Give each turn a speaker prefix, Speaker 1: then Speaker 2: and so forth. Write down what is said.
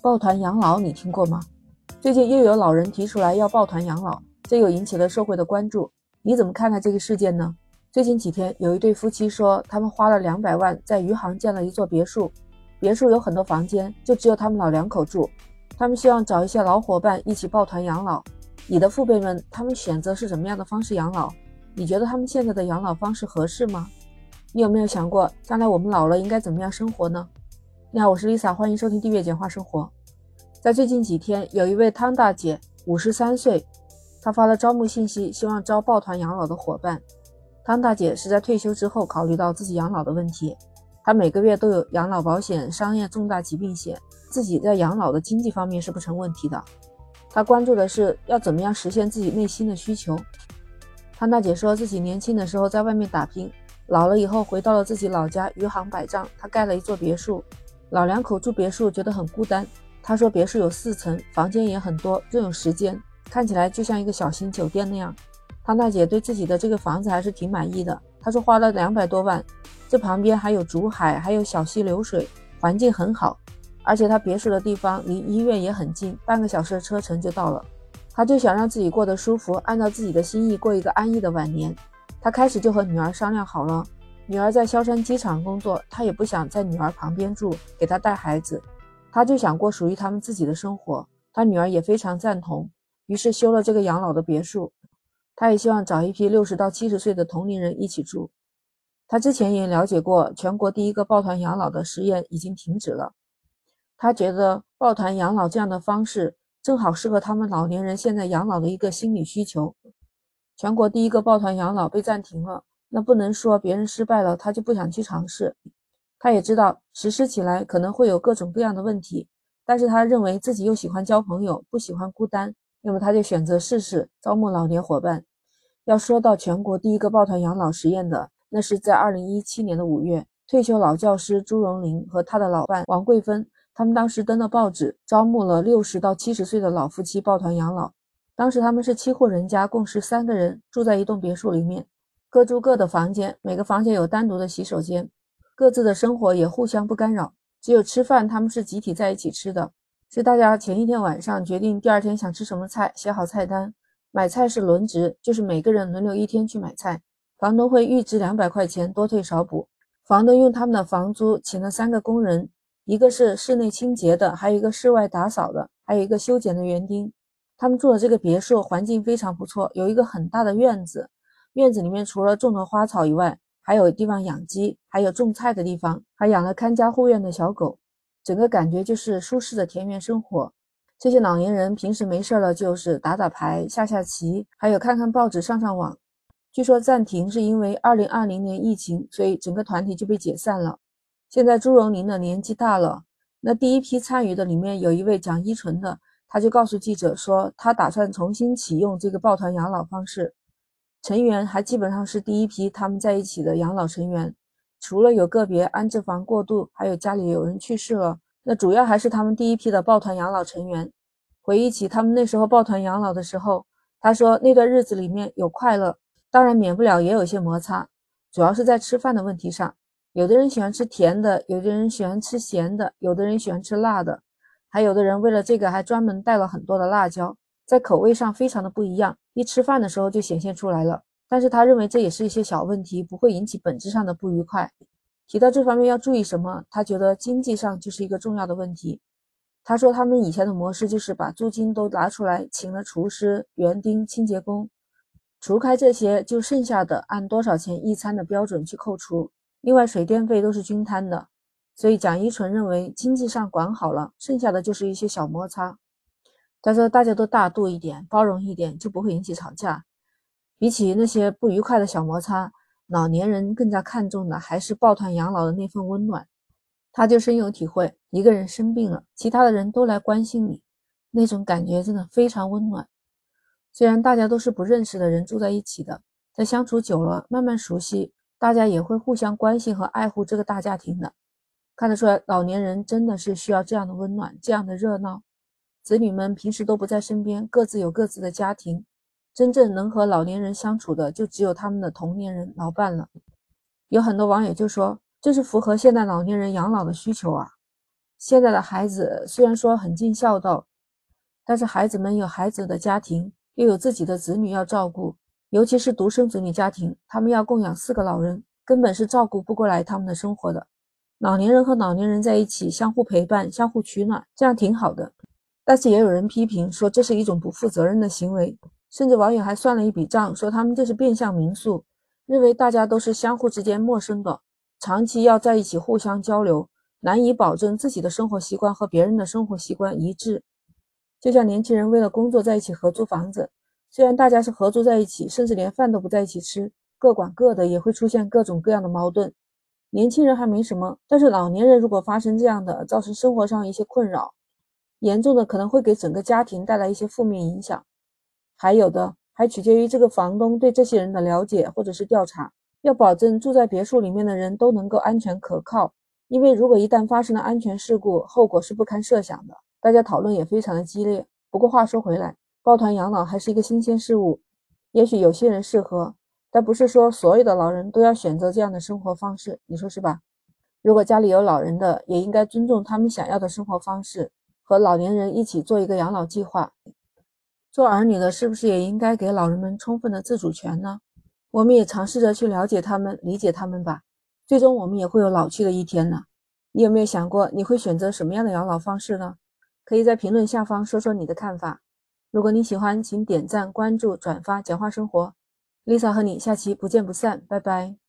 Speaker 1: 抱团养老你听过吗？最近又有老人提出来要抱团养老，这又引起了社会的关注。你怎么看待这个事件呢？最近几天，有一对夫妻说，他们花了两百万在余杭建了一座别墅，别墅有很多房间，就只有他们老两口住。他们希望找一些老伙伴一起抱团养老。你的父辈们，他们选择是什么样的方式养老？你觉得他们现在的养老方式合适吗？你有没有想过，将来我们老了应该怎么样生活呢？你好，我是 Lisa，欢迎收听订阅简化生活。在最近几天，有一位汤大姐，五十三岁，她发了招募信息，希望招抱团养老的伙伴。汤大姐是在退休之后考虑到自己养老的问题，她每个月都有养老保险、商业重大疾病险，自己在养老的经济方面是不成问题的。她关注的是要怎么样实现自己内心的需求。汤大姐说自己年轻的时候在外面打拼，老了以后回到了自己老家余杭百丈，她盖了一座别墅。老两口住别墅觉得很孤单。他说别墅有四层，房间也很多，又有时间，看起来就像一个小型酒店那样。汤大姐对自己的这个房子还是挺满意的。她说花了两百多万，这旁边还有竹海，还有小溪流水，环境很好。而且她别墅的地方离医院也很近，半个小时的车程就到了。她就想让自己过得舒服，按照自己的心意过一个安逸的晚年。她开始就和女儿商量好了。女儿在萧山机场工作，他也不想在女儿旁边住，给她带孩子，他就想过属于他们自己的生活。他女儿也非常赞同，于是修了这个养老的别墅。他也希望找一批六十到七十岁的同龄人一起住。他之前也了解过，全国第一个抱团养老的实验已经停止了。他觉得抱团养老这样的方式正好适合他们老年人现在养老的一个心理需求。全国第一个抱团养老被暂停了。那不能说别人失败了，他就不想去尝试。他也知道实施起来可能会有各种各样的问题，但是他认为自己又喜欢交朋友，不喜欢孤单，那么他就选择试试招募老年伙伴。要说到全国第一个抱团养老实验的，那是在二零一七年的五月，退休老教师朱荣林和他的老伴王桂芬，他们当时登了报纸，招募了六十到七十岁的老夫妻抱团养老。当时他们是七户人家，共十三个人住在一栋别墅里面。各住各的房间，每个房间有单独的洗手间，各自的生活也互相不干扰。只有吃饭，他们是集体在一起吃的，是大家前一天晚上决定第二天想吃什么菜，写好菜单。买菜是轮值，就是每个人轮流一天去买菜。房东会预支两百块钱，多退少补。房东用他们的房租请了三个工人，一个是室内清洁的，还有一个室外打扫的，还有一个修剪的园丁。他们住的这个别墅环境非常不错，有一个很大的院子。院子里面除了种了花草以外，还有地方养鸡，还有种菜的地方，还养了看家护院的小狗，整个感觉就是舒适的田园生活。这些老年人平时没事了就是打打牌、下下棋，还有看看报纸、上上网。据说暂停是因为2020年疫情，所以整个团体就被解散了。现在朱荣林的年纪大了，那第一批参与的里面有一位蒋依纯的，他就告诉记者说，他打算重新启用这个抱团养老方式。成员还基本上是第一批他们在一起的养老成员，除了有个别安置房过渡，还有家里有人去世了，那主要还是他们第一批的抱团养老成员。回忆起他们那时候抱团养老的时候，他说那段日子里面有快乐，当然免不了也有些摩擦，主要是在吃饭的问题上。有的人喜欢吃甜的，有的人喜欢吃咸的，有的人喜欢吃辣的，还有的人为了这个还专门带了很多的辣椒。在口味上非常的不一样，一吃饭的时候就显现出来了。但是他认为这也是一些小问题，不会引起本质上的不愉快。提到这方面要注意什么，他觉得经济上就是一个重要的问题。他说他们以前的模式就是把租金都拿出来，请了厨师、园丁、清洁工，除开这些，就剩下的按多少钱一餐的标准去扣除，另外水电费都是均摊的。所以蒋一纯认为经济上管好了，剩下的就是一些小摩擦。他说：“大家都大度一点，包容一点，就不会引起吵架。比起那些不愉快的小摩擦，老年人更加看重的还是抱团养老的那份温暖。他就深有体会，一个人生病了，其他的人都来关心你，那种感觉真的非常温暖。虽然大家都是不认识的人住在一起的，在相处久了，慢慢熟悉，大家也会互相关心和爱护这个大家庭的。看得出来，老年人真的是需要这样的温暖，这样的热闹。”子女们平时都不在身边，各自有各自的家庭，真正能和老年人相处的，就只有他们的同年人老伴了。有很多网友就说，这是符合现代老年人养老的需求啊。现在的孩子虽然说很尽孝道，但是孩子们有孩子的家庭，又有自己的子女要照顾，尤其是独生子女家庭，他们要供养四个老人，根本是照顾不过来他们的生活的。老年人和老年人在一起相互陪伴、相互取暖，这样挺好的。但是也有人批评说这是一种不负责任的行为，甚至网友还算了一笔账，说他们这是变相民宿，认为大家都是相互之间陌生的，长期要在一起互相交流。难以保证自己的生活习惯和别人的生活习惯一致，就像年轻人为了工作在一起合租房子，虽然大家是合租在一起，甚至连饭都不在一起吃，各管各的，也会出现各种各样的矛盾。年轻人还没什么，但是老年人如果发生这样的，造成生活上一些困扰，严重的可能会给整个家庭带来一些负面影响。还有的还取决于这个房东对这些人的了解或者是调查，要保证住在别墅里面的人都能够安全可靠。因为如果一旦发生了安全事故，后果是不堪设想的。大家讨论也非常的激烈。不过话说回来，抱团养老还是一个新鲜事物，也许有些人适合，但不是说所有的老人都要选择这样的生活方式，你说是吧？如果家里有老人的，也应该尊重他们想要的生活方式，和老年人一起做一个养老计划。做儿女的，是不是也应该给老人们充分的自主权呢？我们也尝试着去了解他们，理解他们吧。最终我们也会有老去的一天呢。你有没有想过你会选择什么样的养老方式呢？可以在评论下方说说你的看法。如果你喜欢，请点赞、关注、转发，简化生活。Lisa 和你下期不见不散，拜拜。